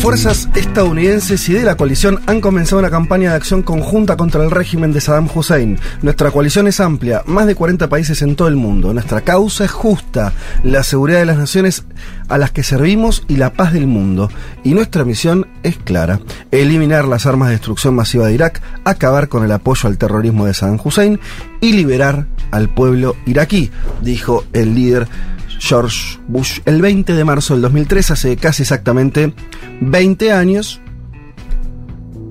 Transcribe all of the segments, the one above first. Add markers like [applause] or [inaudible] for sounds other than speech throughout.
Fuerzas estadounidenses y de la coalición han comenzado una campaña de acción conjunta contra el régimen de Saddam Hussein. Nuestra coalición es amplia, más de 40 países en todo el mundo. Nuestra causa es justa, la seguridad de las naciones a las que servimos y la paz del mundo. Y nuestra misión es clara, eliminar las armas de destrucción masiva de Irak, acabar con el apoyo al terrorismo de Saddam Hussein y liberar al pueblo iraquí, dijo el líder George Bush el 20 de marzo del 2003, hace casi exactamente 20 años.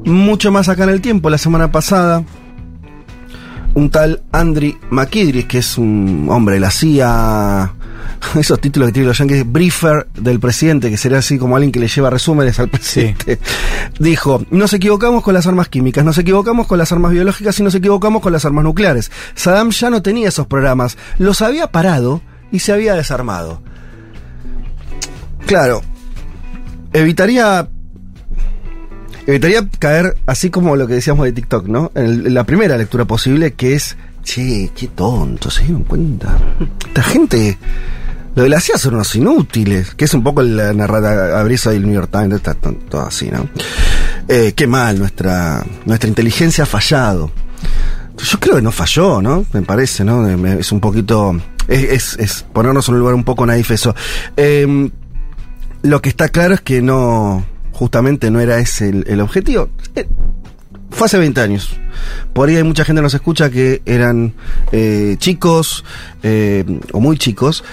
Mucho más acá en el tiempo, la semana pasada, un tal Andri McIdris, que es un hombre de la CIA, [laughs] esos títulos que tienen los yankees, briefer del presidente, que sería así como alguien que le lleva resúmenes al presidente, [laughs] dijo, nos equivocamos con las armas químicas, nos equivocamos con las armas biológicas y nos equivocamos con las armas nucleares. Saddam ya no tenía esos programas, los había parado y se había desarmado. Claro, evitaría. Evitaría caer así como lo que decíamos de TikTok, ¿no? En, la primera lectura posible, que es. Che, qué tonto, se dieron cuenta. Esta gente. Lo de la CIA son unos inútiles, que es un poco la narrativa abrisa del New York Times, está todo así, ¿no? Eh, qué mal, nuestra, nuestra inteligencia ha fallado. Yo creo que no falló, ¿no? Me parece, ¿no? Es un poquito es, ponernos en un lugar un poco naif eso. Em, lo que está claro es que no, justamente no era ese el, objetivo. Eh, fue hace 20 años. Por ahí hay mucha gente que nos escucha que eran eh, chicos eh, o muy chicos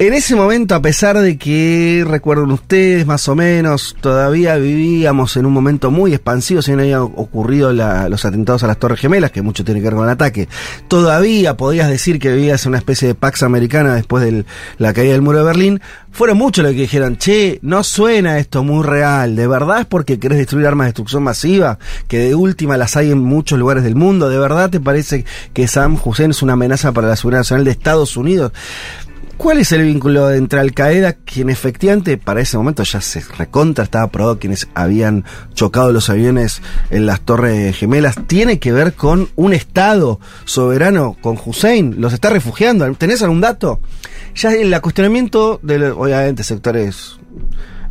en ese momento, a pesar de que, recuerden ustedes, más o menos, todavía vivíamos en un momento muy expansivo, si no habían ocurrido los atentados a las Torres Gemelas, que mucho tiene que ver con el ataque, todavía podías decir que vivías en una especie de Pax Americana después de la caída del muro de Berlín, fueron muchos los que dijeron, che, no suena esto muy real, ¿de verdad es porque querés destruir armas de destrucción masiva? Que de última las hay en muchos lugares del mundo, ¿de verdad te parece que Sam Hussein es una amenaza para la seguridad nacional de Estados Unidos? ¿Cuál es el vínculo entre Al Qaeda, quien efectivamente para ese momento ya se recontra estaba probado quienes habían chocado los aviones en las Torres Gemelas? ¿Tiene que ver con un Estado soberano, con Hussein? ¿Los está refugiando? ¿Tenés algún dato? Ya el cuestionamiento de, obviamente, sectores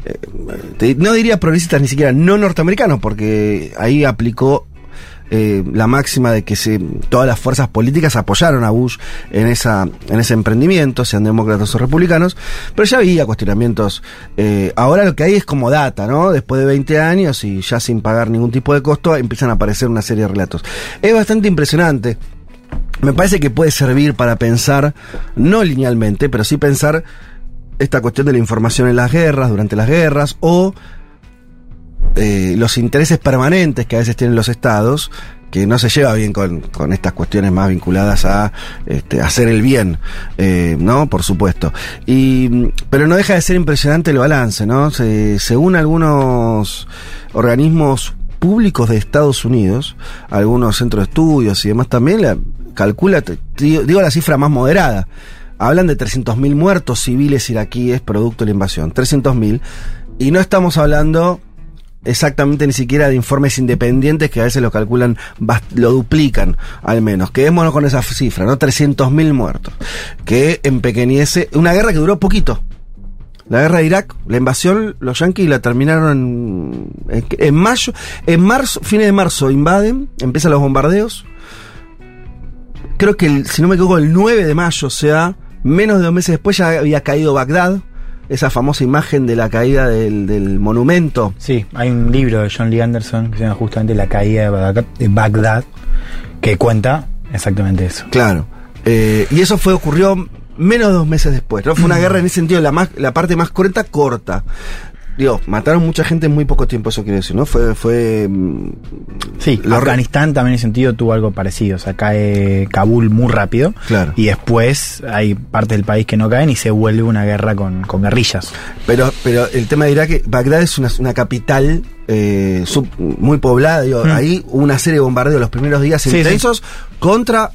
eh, no diría progresistas ni siquiera no norteamericanos, porque ahí aplicó eh, la máxima de que todas las fuerzas políticas apoyaron a Bush en ese emprendimiento, sean demócratas o republicanos, pero ya había cuestionamientos. Eh, ahora lo que hay es como data, ¿no? Después de 20 años y ya sin pagar ningún tipo de costo, empiezan a aparecer una serie de relatos. Es bastante impresionante. Me parece que puede servir para pensar, no linealmente, pero sí pensar esta cuestión de la información en las guerras, durante las guerras, o eh, los intereses permanentes que a veces tienen los estados, que no se lleva bien con, estas cuestiones más vinculadas a este, hacer el bien, eh, ¿no? Por supuesto. Y, pero no deja de ser impresionante el balance, ¿no? según algunos organismos públicos de Estados Unidos, algunos centros de estudios y demás también, la, calcula, digo la cifra más moderada, hablan de 300.000 muertos civiles iraquíes producto de la invasión, 300.000, y no estamos hablando exactamente ni siquiera de informes independientes que a veces lo calculan, lo duplican al menos. Quedémonos con esa cifra, ¿no? 300.000 muertos. Que empequeñece una guerra que duró poquito. La guerra de Irak, la invasión, los yanquis la terminaron en, en mayo, en marzo, fines de marzo invaden, empiezan los bombardeos. Creo que, si no me equivoco, el 9 de mayo, o sea, menos de dos meses después ya había caído Bagdad esa famosa imagen de la caída del, monumento. Sí, hay un libro de John Lee Anderson que se llama justamente La caída de Bagdad, que cuenta exactamente eso. Claro. Eh, y eso fue ocurrió menos de dos meses después. ¿no? Fue una [clears throat] guerra en ese sentido, la, más, la parte más corta, corta digo, mataron mucha gente en muy poco tiempo, eso quiere decir, ¿no? Fue, fue... Mm, sí, Afganistán también en ese sentido tuvo algo parecido, o sea, cae Kabul muy rápido. Claro. Y después hay partes del país que no caen y se vuelve una guerra con, guerrillas. Pero, pero el tema de Irak, Bagdad es una, capital eh, muy poblada, digo, mm. ahí hubo una serie de bombardeos los primeros días intensos contra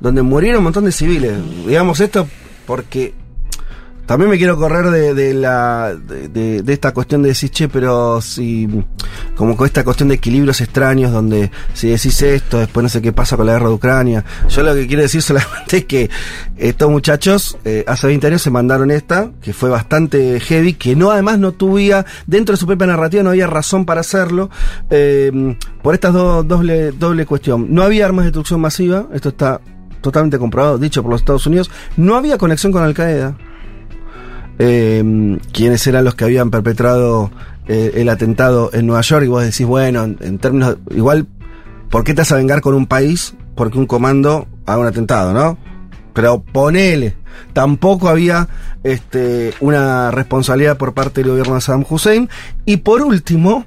donde murieron un montón de civiles. Digamos esto porque También me quiero correr de, de la de, de- esta cuestión de decir, che, pero si como con esta cuestión de equilibrios extraños donde si decís esto, después no sé qué pasa con la guerra de Ucrania. Yo lo que quiero decir [laughs] solamente es que estos muchachos eh, hace 20 años se mandaron esta, que fue bastante heavy, que no además no tuviera, dentro de su propia narrativa no había razón para hacerlo, eh, por estas dos doble, doble cuestión. No había armas de destrucción masiva, esto está totalmente comprobado, dicho por los Estados Unidos, no había conexión con Al Qaeda eh, quienes eran los que habían perpetrado eh, el atentado en Nueva York y vos decís, bueno, en, en términos, igual, ¿por qué te vas a vengar con un país porque un comando haga un atentado, no? Pero ponele, tampoco había este, una responsabilidad por parte del gobierno de Saddam Hussein. Y por último,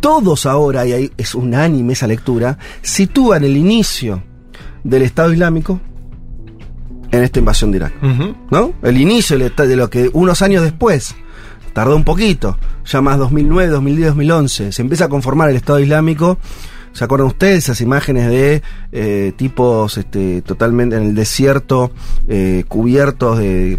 todos ahora, y ahí es unánime esa lectura, sitúan el inicio del Estado Islámico en esta invasión de Irak. ¿no? El inicio de lo que unos años después, tardó un poquito, ya más 2009, 2010, 2011, se empieza a conformar el Estado Islámico. ¿Se acuerdan ustedes esas imágenes de eh, tipos este, totalmente en el desierto, eh, cubiertos de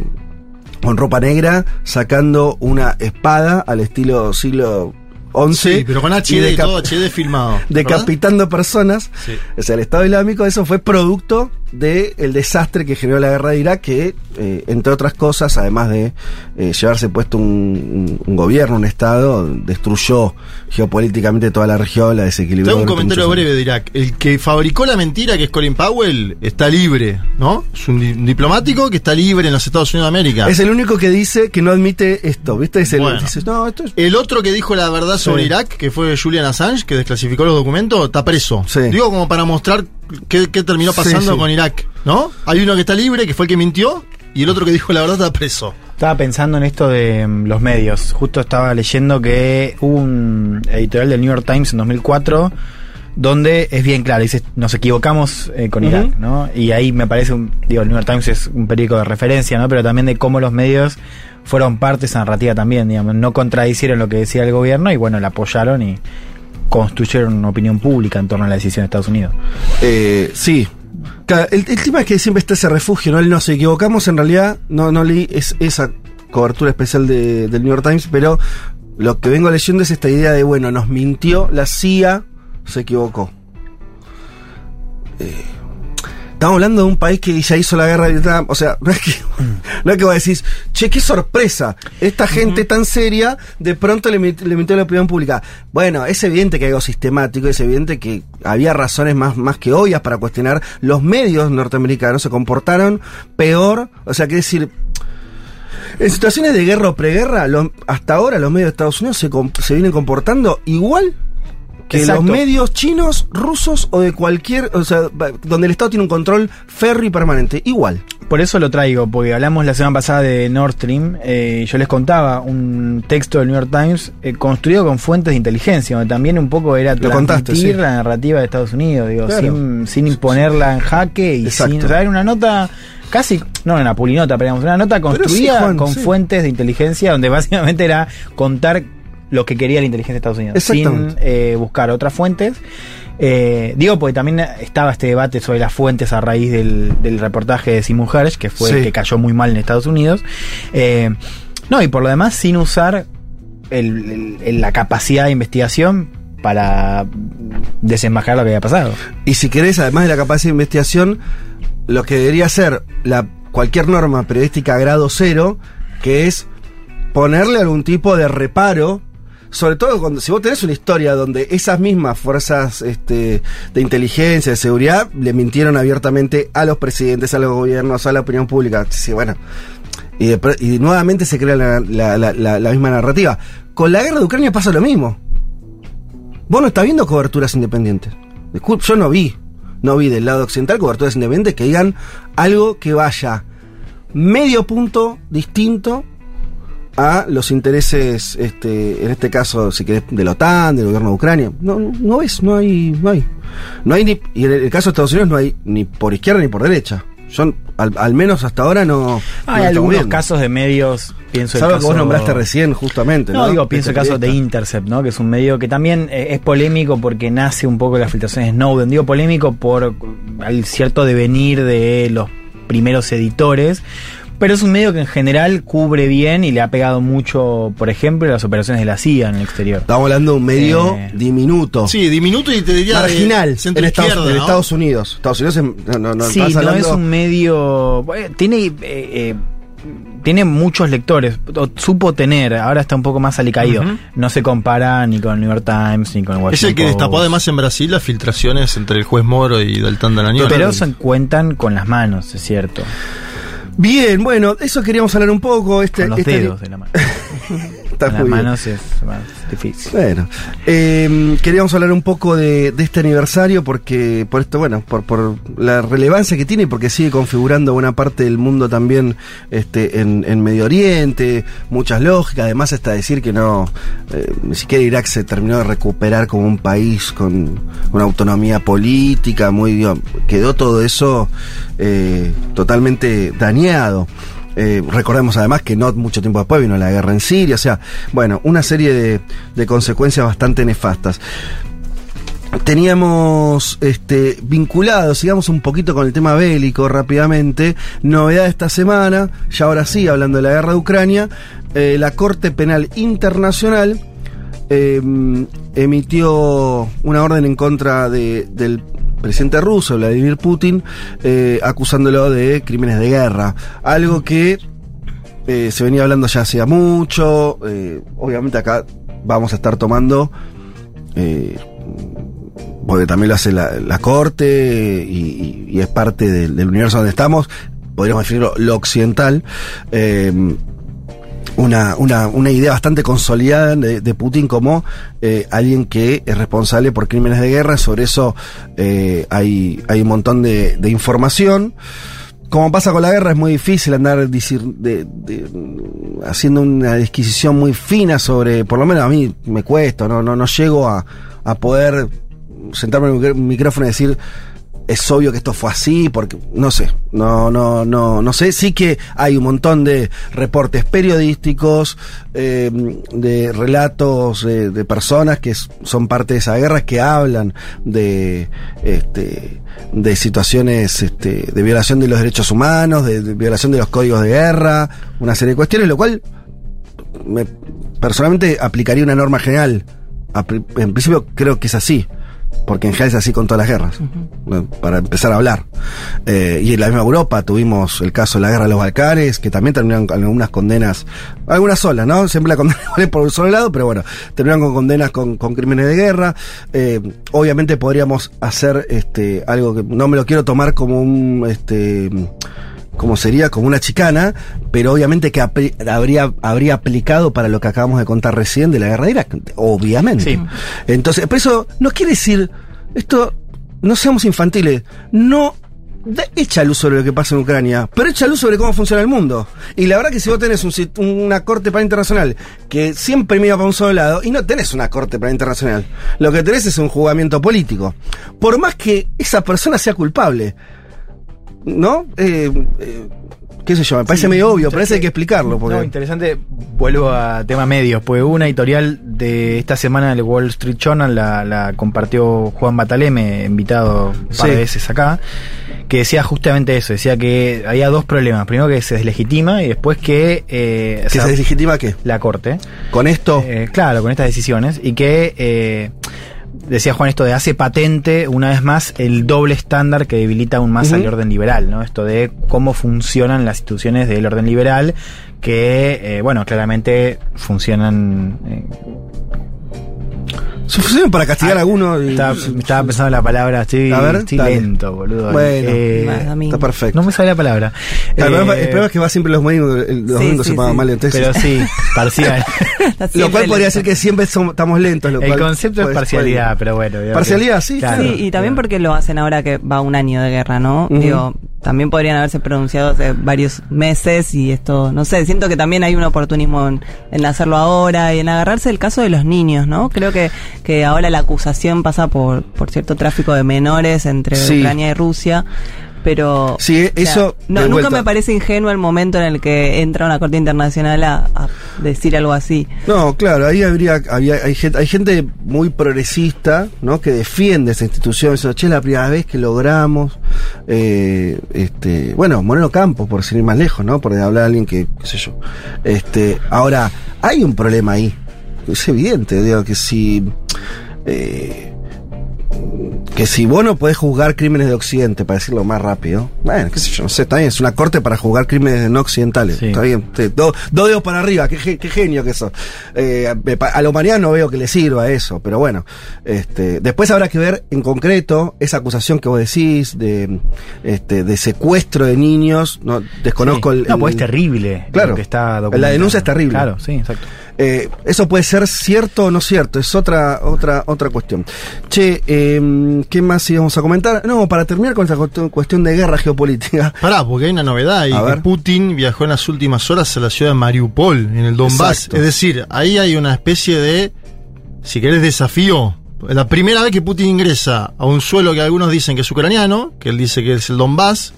con ropa negra, sacando una espada al estilo siglo XI? Sí, pero con HD y todo HD filmado. [laughs] ¿verdad? decapitando personas. Sí. O sea, el Estado Islámico, eso fue producto del desastre que generó la guerra de Irak, que, eh, entre otras cosas, además de eh, llevarse puesto un, gobierno, un Estado, destruyó geopolíticamente toda la región, la desequilibró. Tengo un comentario breve de Irak. El que fabricó la mentira, que es Colin Powell, está libre, ¿no? Es un di- diplomático que está libre en los Estados Unidos de América. Es el único que dice que no admite esto, ¿viste? Es el Bueno. dice, no, esto es... El otro que dijo la verdad sobre Sí. Irak, que fue Julian Assange, que desclasificó los documentos, está preso. Sí. Digo como para mostrar qué, qué terminó pasando sí. con Irak, ¿no? Hay uno que está libre, que fue el que mintió, y el otro que dijo la verdad está preso. Estaba pensando en esto de mm, los medios. Justo estaba leyendo que hubo un editorial del New York Times en 2004 donde es bien claro, dice, nos equivocamos eh, con. Irak, ¿no? Y ahí me parece, un, digo, el New York Times es un periódico de referencia, ¿no? Pero también de cómo los medios fueron parte de esa narrativa también, digamos, no contradicieron lo que decía el gobierno y bueno, la apoyaron y construyeron una opinión pública en torno a la decisión de Estados Unidos. Eh, sí. El, el tema es que siempre está ese refugio, ¿no? El Nos equivocamos, en realidad, no, no leí es, esa cobertura especial de- del New York Times, pero lo que vengo leyendo es esta idea de, bueno, nos mintió, la CIA se equivocó. Eh, estamos hablando de un país que ya hizo la guerra de Vietnam, o sea, no es que, [laughs] no es que vos decís, che, qué sorpresa, esta gente tan seria de pronto le, le mintió la opinión pública. Bueno, es evidente que hay algo sistemático, es evidente que había razones más, más que obvias para cuestionar. Los medios norteamericanos se comportaron peor, o sea, que decir, en situaciones de guerra o preguerra, los- hasta ahora los medios de Estados Unidos se vienen comportando igual que Exacto. los medios chinos, rusos o de cualquier, o sea, donde el Estado tiene un control ferro y permanente, igual. Por eso lo traigo, porque hablamos la semana pasada de Nord Stream. eh, yo les contaba un texto del New York Times eh, construido con fuentes de inteligencia, donde también un poco era Lo contaste, transmitir sí. la narrativa de Estados Unidos, digo, Claro. sin, sin imponerla en jaque y Exacto. sin. O sea, era una nota casi, no una pulinota, pero digamos, una nota sí, construida Juan, con sí. fuentes de inteligencia, donde [laughs] básicamente era contar lo que quería la inteligencia de Estados Unidos, sin eh, buscar otras fuentes. Eh, digo, porque también estaba este debate sobre las fuentes a raíz del, del reportaje de Simon Hersh, que fue el que cayó muy mal en Estados Unidos. Eh, no, y por lo demás, sin usar el- la capacidad de investigación para desenmascarar lo que había pasado. Y si querés, además de la capacidad de investigación, lo que debería ser la, cualquier norma periodística grado cero, que es ponerle algún tipo de reparo, sobre todo cuando si vos tenés una historia donde esas mismas fuerzas este, de inteligencia, de seguridad, le mintieron abiertamente a los presidentes, a los gobiernos, a la opinión pública. Sí, bueno. Y, nuevamente se crea la- la- la misma narrativa. Con la guerra de Ucrania pasa lo mismo. Vos no estás viendo coberturas independientes. Disculpe, yo no vi. No vi del lado occidental coberturas independientes que digan algo que vaya medio punto distinto a los intereses, este, en este caso, si querés, de la OTAN, del gobierno de Ucrania. No, no ves, no hay, no hay. No hay ni, y en el caso de Estados Unidos no hay ni por izquierda ni por derecha. Son, al, al menos hasta ahora no. Hay algunos viendo. casos de medios, pienso el Salvo caso- que vos nombraste recién, justamente. No, No, digo, pienso el caso de. Intercept, ¿no? Que es un medio que también eh, es polémico porque nace un poco de las filtraciones de Snowden. Digo polémico por el cierto devenir de los primeros editores. Pero es un medio que en general cubre bien y le ha pegado mucho, por ejemplo, las operaciones de la CIA en el exterior. Estamos hablando de un medio Eh, diminuto. Sí, diminuto y te diría. marginal en, Estados, en ¿no? Estados Unidos. Estados Unidos en- no, no, no, sí, estás no hablando- es un medio. bueno, tiene. eh, eh, tiene muchos lectores, o supo tener, ahora está un poco más alicaído. No se compara ni con el New York Times ni con el Es Washington el que destapó además en Brasil las filtraciones entre el juez Moro y Deltán Danañón. Pero se cuentan con las manos, es cierto. Bien, bueno, eso queríamos hablar un poco. Este, Con los este- dedos de la mano. [laughs] Está las manos es más Bueno, eh, queríamos hablar un poco de, este aniversario porque, por esto, bueno, por, por la relevancia que tiene y porque sigue configurando buena parte del mundo también este, en, en Medio Oriente, muchas lógicas, además hasta decir que no, eh, ni siquiera Irak se terminó de recuperar como un país con una autonomía política, muy, quedó todo eso eh, totalmente dañado. Eh, recordemos además que no mucho tiempo después vino la guerra en Siria, o sea, bueno, una serie de, de consecuencias bastante nefastas. Teníamos este, vinculados, sigamos un poquito con el tema bélico rápidamente. Novedad esta semana, ya ahora sí, hablando de la guerra de Ucrania, eh, la Corte Penal Internacional eh, emitió una orden en contra de- del presidente ruso, Vladimir Putin, eh, acusándolo de crímenes de guerra. Algo que eh, se venía hablando ya hacía mucho. eh, obviamente acá vamos a estar tomando, porque también lo hace la, corte y, es parte del, universo donde estamos, podríamos definirlo lo occidental. Una, una, una idea bastante consolidada de, Putin como eh, alguien que es responsable por crímenes de guerra. Sobre eso eh, hay, hay un montón de, información. Como pasa con la guerra, es muy difícil andar decir, de- haciendo una disquisición muy fina sobre, por lo menos a mí me cuesta, no, no, no llego a, a poder sentarme en el micrófono y decir, es obvio que esto fue así, porque no sé, no, no, no, no sé. Sí que hay un montón de reportes periodísticos, eh, de relatos de, personas que son parte de esa guerra que hablan de, este, de situaciones este, de violación de los derechos humanos, de, de violación de los códigos de guerra, una serie de cuestiones, lo cual me, personalmente aplicaría una norma general. En principio creo que es así, porque en general es así con todas las guerras, para empezar a hablar. Eh, y en la misma Europa tuvimos el caso de la guerra de los Balcanes, que también terminaron con algunas condenas, algunas solas, ¿no? Siempre la condena [laughs] por un solo lado, pero bueno, terminaron con condenas con, con crímenes de guerra. Eh, obviamente podríamos hacer este algo que no me lo quiero tomar como un este como sería como una chicana, pero obviamente que habría, habría aplicado para lo que acabamos de contar recién de la guerra de Irak, obviamente. Sí. Entonces, pero eso no quiere decir, esto, no seamos infantiles, no echa luz sobre lo que pasa en Ucrania, pero echa luz sobre cómo funciona el mundo. Y la verdad que si vos tenés un una corte penal internacional que siempre mira para un solo lado, y no tenés una corte penal internacional, lo que tenés es un juzgamiento político. Por más que esa persona sea culpable, ¿no? Eh, eh, qué sé yo, me parece Sí, medio obvio, pero eso hay que explicarlo. Porque... No, interesante. Vuelvo a tema medios, pues una editorial de esta semana del Wall Street Journal la, la compartió Juan Bataleme, invitado un par Sí. de veces acá, que decía justamente eso, decía que había dos problemas. Primero que se deslegitima y después que... eh, o ¿Que sea, se deslegitima qué? la Corte. Con esto. Eh, claro, con estas decisiones. Y que, eh, decía Juan, esto de hace patente, una vez más, el doble estándar que debilita aún más al orden liberal, ¿no? Esto de cómo funcionan las instituciones del orden liberal, que, eh, bueno, claramente funcionan... eh, Suficiente para castigar a alguno. y- estaba, estaba pensando en la palabra, estoy, A ver, estoy dale. lento, boludo. Bueno, Eh, Está perfecto. no me sale la palabra. el, problema, Eh, el problema es que va siempre los domingos, los Sí, domingos sí, se pagan sí. mal, entonces. pero sí, [laughs] parcial. Lo cual podría lento. decir que siempre somos- estamos lentos. Lo El cual concepto es parcialidad, puede- pero bueno. Parcialidad, que- sí, claro. Sí, y también porque lo hacen ahora que va un año de guerra, ¿no? Digo, también podrían haberse pronunciado hace varios meses y esto, no sé, siento que también hay un oportunismo en, en hacerlo ahora y en agarrarse el caso de los niños, ¿no? Creo que, que ahora la acusación pasa por, por cierto tráfico de menores entre Sí. Ucrania y Rusia. Pero Sí, o sea, eso, no, nunca vuelta. me parece ingenuo el momento en el que entra una corte internacional a, a decir algo así. No, claro, ahí habría, había, hay, gente, hay gente muy progresista, ¿no? Que defiende esa institución, diciendo, che, es la primera vez que logramos, eh, este, bueno, Moreno Campos, por ir más lejos, ¿no? Por hablar a alguien que, qué sé yo. Este, ahora, hay un problema ahí. Es evidente, digo, que si, eh, que si vos no podés juzgar crímenes de Occidente, para decirlo más rápido, bueno, qué sé yo, no sé, está bien, es una corte para juzgar crímenes no occidentales, Sí. está bien, te- do- dos dedos para arriba, qué, qué genio que eso. Eh, a la humanidad no veo que le sirva eso, pero bueno, este, después habrá que ver en concreto esa acusación que vos decís de, este, de secuestro de niños, no desconozco Sí. el, No, pues es terrible. Claro. que está La denuncia es terrible. Claro, sí, exacto. Eh, eso puede ser cierto o no cierto, es otra otra otra cuestión. Che, eh, ¿qué más íbamos a comentar? No, para terminar con esta cuestión- de guerra geopolítica. [laughs] Pará, porque hay una novedad y que. Putin viajó en las últimas horas a la ciudad de Mariupol, en el Donbass. Exacto. Es decir, ahí hay una especie de, si querés, desafío. Es la primera vez que Putin ingresa a un suelo que algunos dicen que es ucraniano, que él dice que es el Donbass.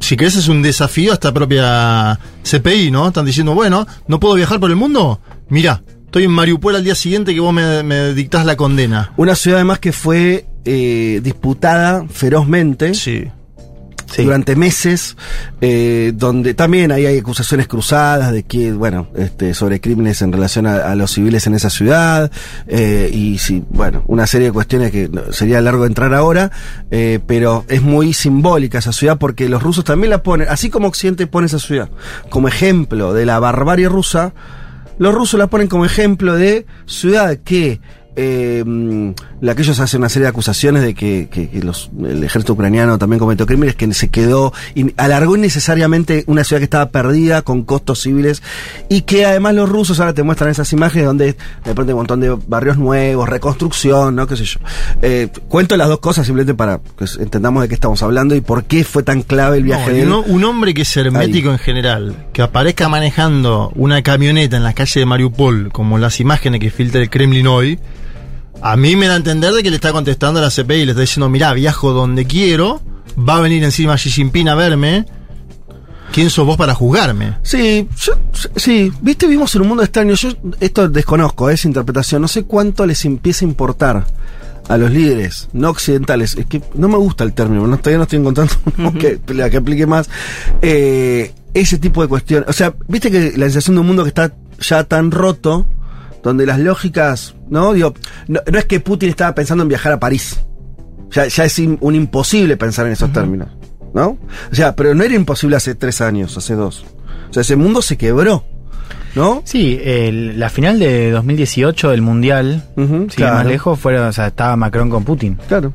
Si querés, es un desafío a esta propia CPI, ¿no? Están diciendo, bueno, ¿no puedo viajar por el mundo? Mirá, estoy en Mariupol al día siguiente que vos me, me dictás la condena. Una ciudad además que fue eh, disputada ferozmente Sí. Durante meses, eh, donde también hay acusaciones cruzadas de que, bueno, este, sobre crímenes en relación a, los civiles en esa ciudad, eh, y sí, bueno, una serie de cuestiones que sería largo entrar ahora, eh, pero es muy simbólica esa ciudad porque los rusos también la ponen, así como Occidente pone esa ciudad como ejemplo de la barbarie rusa, los rusos la ponen como ejemplo de ciudad que eh, la que ellos hacen una serie de acusaciones de que, que- que los- el ejército ucraniano también cometió crímenes, que se quedó, y alargó innecesariamente una ciudad que estaba perdida con costos civiles y que además los rusos ahora te muestran esas imágenes donde de pronto hay un montón de barrios nuevos, reconstrucción, ¿no? qué sé yo. Eh, cuento las dos cosas simplemente para que entendamos de qué estamos hablando y por qué fue tan clave el viaje No, de él. un hombre que es hermético en general, que aparezca manejando una camioneta en las calles de Mariupol, como las imágenes que filtra el Kremlin hoy, a mí me da a entender de que le está contestando a la CPI y le está diciendo, mirá, viajo donde quiero, va a venir encima Xi Jinping a verme, ¿quién sos vos para juzgarme? Sí, yo, sí, viste, vivimos en un mundo extraño. Yo esto desconozco, es interpretación. No sé cuánto les empieza a importar a los líderes no occidentales. Es que no me gusta el término, no, todavía no estoy encontrando [laughs] uno que, la que aplique más. Eh, ese tipo de cuestiones. O sea, viste que la sensación de un mundo que está ya tan roto, donde las lógicas, ¿no? Digo, no, no es que Putin estaba pensando en viajar a París. Ya, ya es un imposible pensar en esos términos, ¿no? O sea, pero no era imposible hace tres años, hace dos. O sea, ese mundo se quebró, ¿no? Sí, el- la final de 2018 del Mundial, sin ir más claro. lejos, fueron, o sea, estaba Macron con Putin. Claro.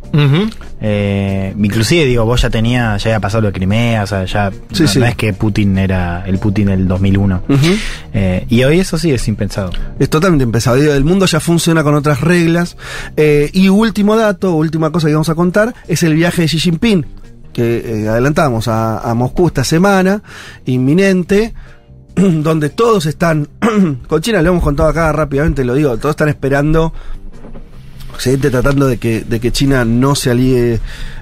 Eh, inclusive, digo, vos ya tenía, ya había pasado lo de Crimea, o sea, ya Sí, no, sí. no es que Putin era el Putin del 2001. Ujú. Eh, y hoy eso sí es impensado. Es totalmente. Digo, El mundo ya funciona con otras reglas. Eh, y último dato, última cosa que vamos a contar, es el viaje de Xi Jinping, que eh, adelantamos a, a Moscú esta semana, inminente, [clears throat] donde todos están, [clears throat] con China lo hemos contado acá rápidamente, lo digo, todos están esperando Occidente tratando de que, de que China no se alíe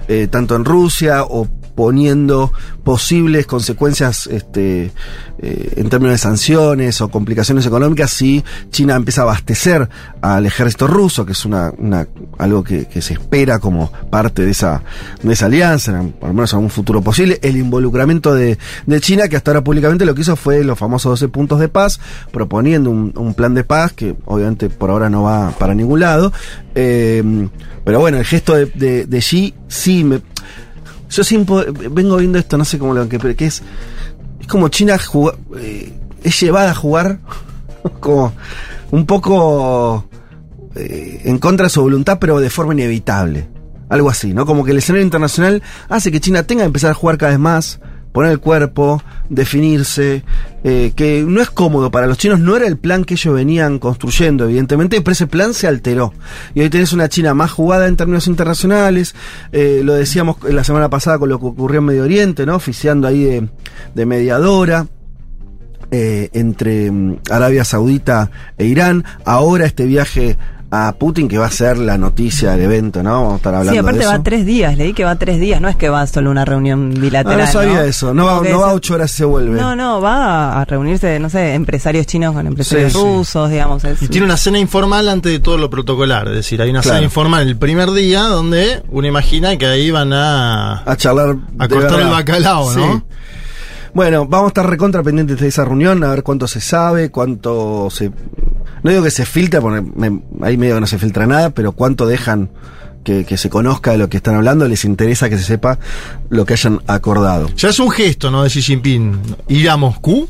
eh, tanto en Rusia o poniendo posibles consecuencias este, eh, en términos de sanciones o complicaciones económicas si China empieza a abastecer al ejército ruso, que es una, una algo que, se espera como parte de esa, de esa alianza, en- lo menos en un futuro posible, el involucramiento de, de China, que hasta ahora públicamente lo que hizo fue los famosos 12 puntos de paz, proponiendo un, un plan de paz que obviamente por ahora no va para ningún lado. Eh, pero bueno, el gesto de, de, de Xi sí me... Yo siempre vengo viendo esto, no sé cómo lo que, que es, es como China eh, es llevada a jugar [laughs] como un poco eh, en contra de su voluntad, pero de forma inevitable. Algo así, ¿no? Como que el escenario internacional hace que China tenga que empezar a jugar cada vez más, poner el cuerpo, definirse, eh, que no es cómodo para los chinos, no era el plan que ellos venían construyendo, evidentemente, pero ese plan se alteró. Y hoy tenés una China más jugada en términos internacionales, eh, lo decíamos la semana pasada con lo que ocurrió en Medio Oriente, ¿no? Oficiando ahí de, mediadora eh, entre mm, Arabia Saudita e Irán. Ahora este viaje a Putin, que va a ser la noticia del evento, ¿no? Vamos a estar hablando Sí, aparte de eso. va tres días, leí que va tres días, no es que va solo una reunión Ah, bilateral. no sabía eso, no va, no va ocho horas y se vuelve. No, no, va a reunirse, no sé, empresarios chinos con empresarios Sí, sí. rusos, digamos. es- Y tiene una cena informal antes de todo lo protocolar. Es decir, hay una Claro. cena informal el primer día donde uno imagina que ahí van a, a charlar. a cortar el bacalao, ¿no? Sí. Bueno, vamos a estar recontra pendientes de esa reunión, a ver cuánto se sabe, cuánto se... No digo que se filtra, porque me- ahí medio que no se filtra nada, pero cuánto dejan que, que se conozca de lo que están hablando, les interesa que se sepa lo que hayan acordado. Ya es un gesto, ¿no? De Xi Jinping ir a Moscú.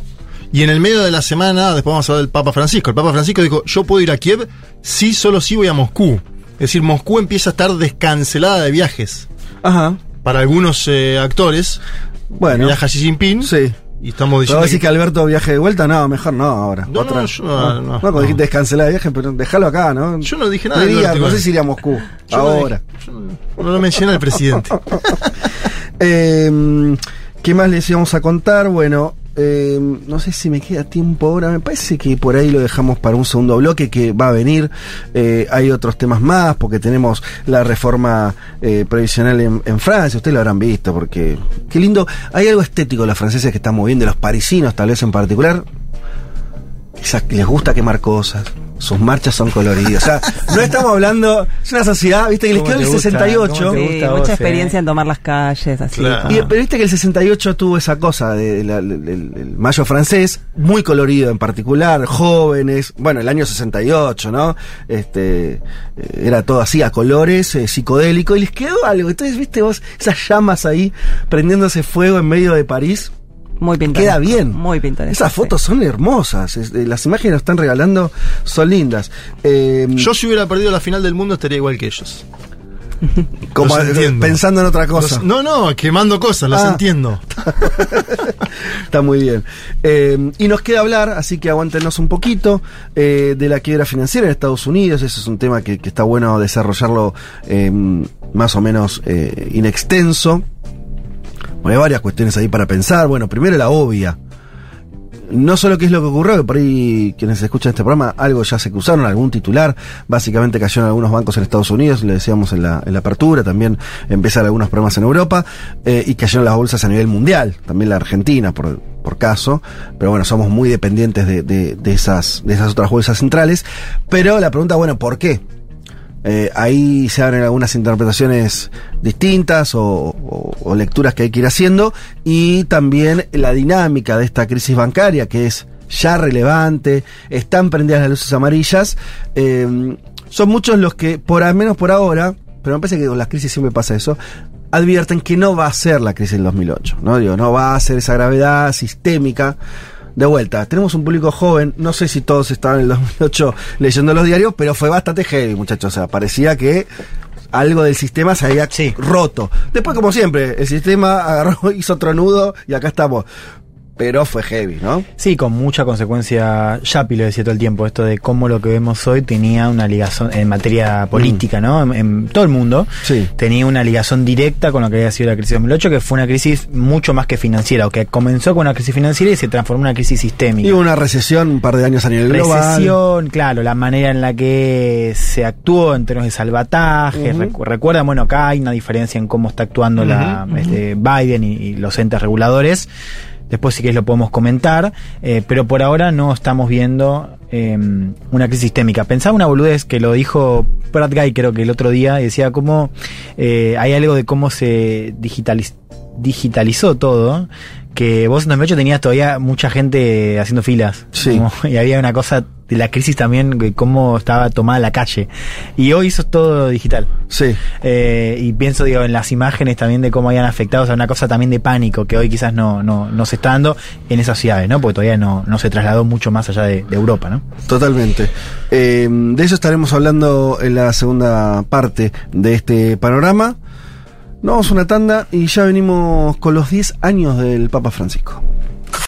Y en el medio de la semana, después vamos a hablar del Papa Francisco. El Papa Francisco dijo, yo puedo ir a Kiev, sí, solo sí voy a Moscú. Es decir, Moscú empieza a estar descancelada de viajes. Ajá, Para algunos eh, actores, bueno. viaja Xi Jinping. Sí. Y estamos ¿Pero diciendo decir que- que Alberto viaje de vuelta? No, mejor no ahora. No, no, yo no, no, cuando dijiste descancelar de viaje, pero déjalo acá, ¿no? Yo no dije nada No sé si iría a Moscú, yo ahora. dije- yo no, no lo menciona el presidente. [laughs] Eh, ¿Qué más les íbamos a contar? Bueno, eh, no sé si me queda tiempo ahora. Me parece que por ahí lo dejamos para un segundo bloque que va a venir. Eh, hay otros temas más porque tenemos la reforma eh, previsional en, Francia. Ustedes lo habrán visto porque qué lindo. Hay algo estético de los franceses que están moviendo, los parisinos tal vez en particular. Quizás les gusta quemar cosas. Sus marchas son coloridas. O sea, no estamos hablando. Es una sociedad, viste, que les ¿Cómo quedó el te gusta? 68. ¿Cómo te Sí, mucha vos, eh? experiencia en tomar las calles, así. Claro. Y, pero viste que el 68 tuvo esa cosa de, de la- del- del mayo francés, muy colorido en particular, jóvenes, bueno, el año 68, ¿no? Este, eh, era todo así a colores, eh, psicodélico, y les quedó algo. Entonces, viste vos, esas llamas ahí, prendiéndose fuego en medio de París, Muy pintoresco. queda bien. Muy pintoresco. Esas sí. fotos son hermosas, es- eh, las imágenes que nos están regalando son lindas. Eh, Yo si hubiera perdido la final del mundo estaría igual que ellos. [laughs] como eh, pensando en otra cosa. Los- no, no, quemando cosas, las Ah. entiendo. [laughs] Está muy bien. Eh, y nos queda hablar, así que aguántenos un poquito, eh, de la quiebra financiera en Estados Unidos. Ese es un tema que, que está bueno desarrollarlo eh, más o menos eh, inextenso. Bueno, hay varias cuestiones ahí para pensar. Bueno, primero la obvia. No solo qué es lo que ocurrió, que por ahí quienes escuchan este programa, algo ya se cruzaron, algún titular, básicamente cayó en algunos bancos en Estados Unidos, le decíamos en la, en la apertura, también empezaron algunos problemas en Europa, eh, y cayeron las bolsas a nivel mundial, también la Argentina por, por caso, pero bueno, somos muy dependientes de, de, de esas, de esas otras bolsas centrales, pero la pregunta, bueno, ¿por qué? Eh, ahí se abren algunas interpretaciones distintas o, o- o lecturas que hay que ir haciendo y también la dinámica de esta crisis bancaria que es ya relevante, están prendidas las luces amarillas, eh, son muchos los que, por al menos por ahora, pero me parece que con las crisis siempre pasa eso, advierten que no va a ser la crisis del 2008, ¿no? Digo, no va a ser esa gravedad sistémica. De vuelta, tenemos un público joven, no sé si todos estaban en el 2008 leyendo los diarios, pero fue bastante heavy, muchachos. O sea, parecía que algo del sistema se había Sí. roto. Después, como siempre, el sistema agarró, [laughs] hizo otro nudo y acá estamos. Pero fue heavy, ¿no? Sí, con mucha consecuencia. Yapi lo decía todo el tiempo, esto de cómo lo que vemos hoy tenía una ligación en materia política, ¿no? En, en todo el mundo. Sí. Tenía una ligación directa con lo que había sido la crisis de 2008, que fue una crisis mucho más que financiera, o que comenzó con una crisis financiera y se transformó en una crisis sistémica. Y hubo una recesión un par de años a nivel global. Recesión, claro, la manera en la que se actuó en términos de salvataje. Ujú. Recu- Recuerda, bueno, acá hay una diferencia en cómo está actuando la, este, Biden y, y los entes reguladores. Después sí que lo podemos comentar, eh, pero por ahora no estamos viendo eh, una crisis sistémica. Pensaba una boludez que lo dijo Pratt Guy creo que el otro día, y decía cómo eh, hay algo de cómo se digitaliz- digitalizó todo, que vos en 2008 tenías todavía mucha gente haciendo filas. Sí. Como- y había una cosa de la crisis también, de cómo estaba tomada la calle. Y hoy eso es todo digital. Sí. Eh, y pienso, digo, en las imágenes también de cómo habían afectado, o sea, una cosa también de pánico que hoy quizás no, no, no se está dando en esas ciudades, ¿no? Porque todavía no, no se trasladó mucho más allá de, de Europa, ¿no? Totalmente. Eh, de eso estaremos hablando en la segunda parte de este panorama. Nos vamos a una tanda y ya venimos con los 10 años del Papa Francisco.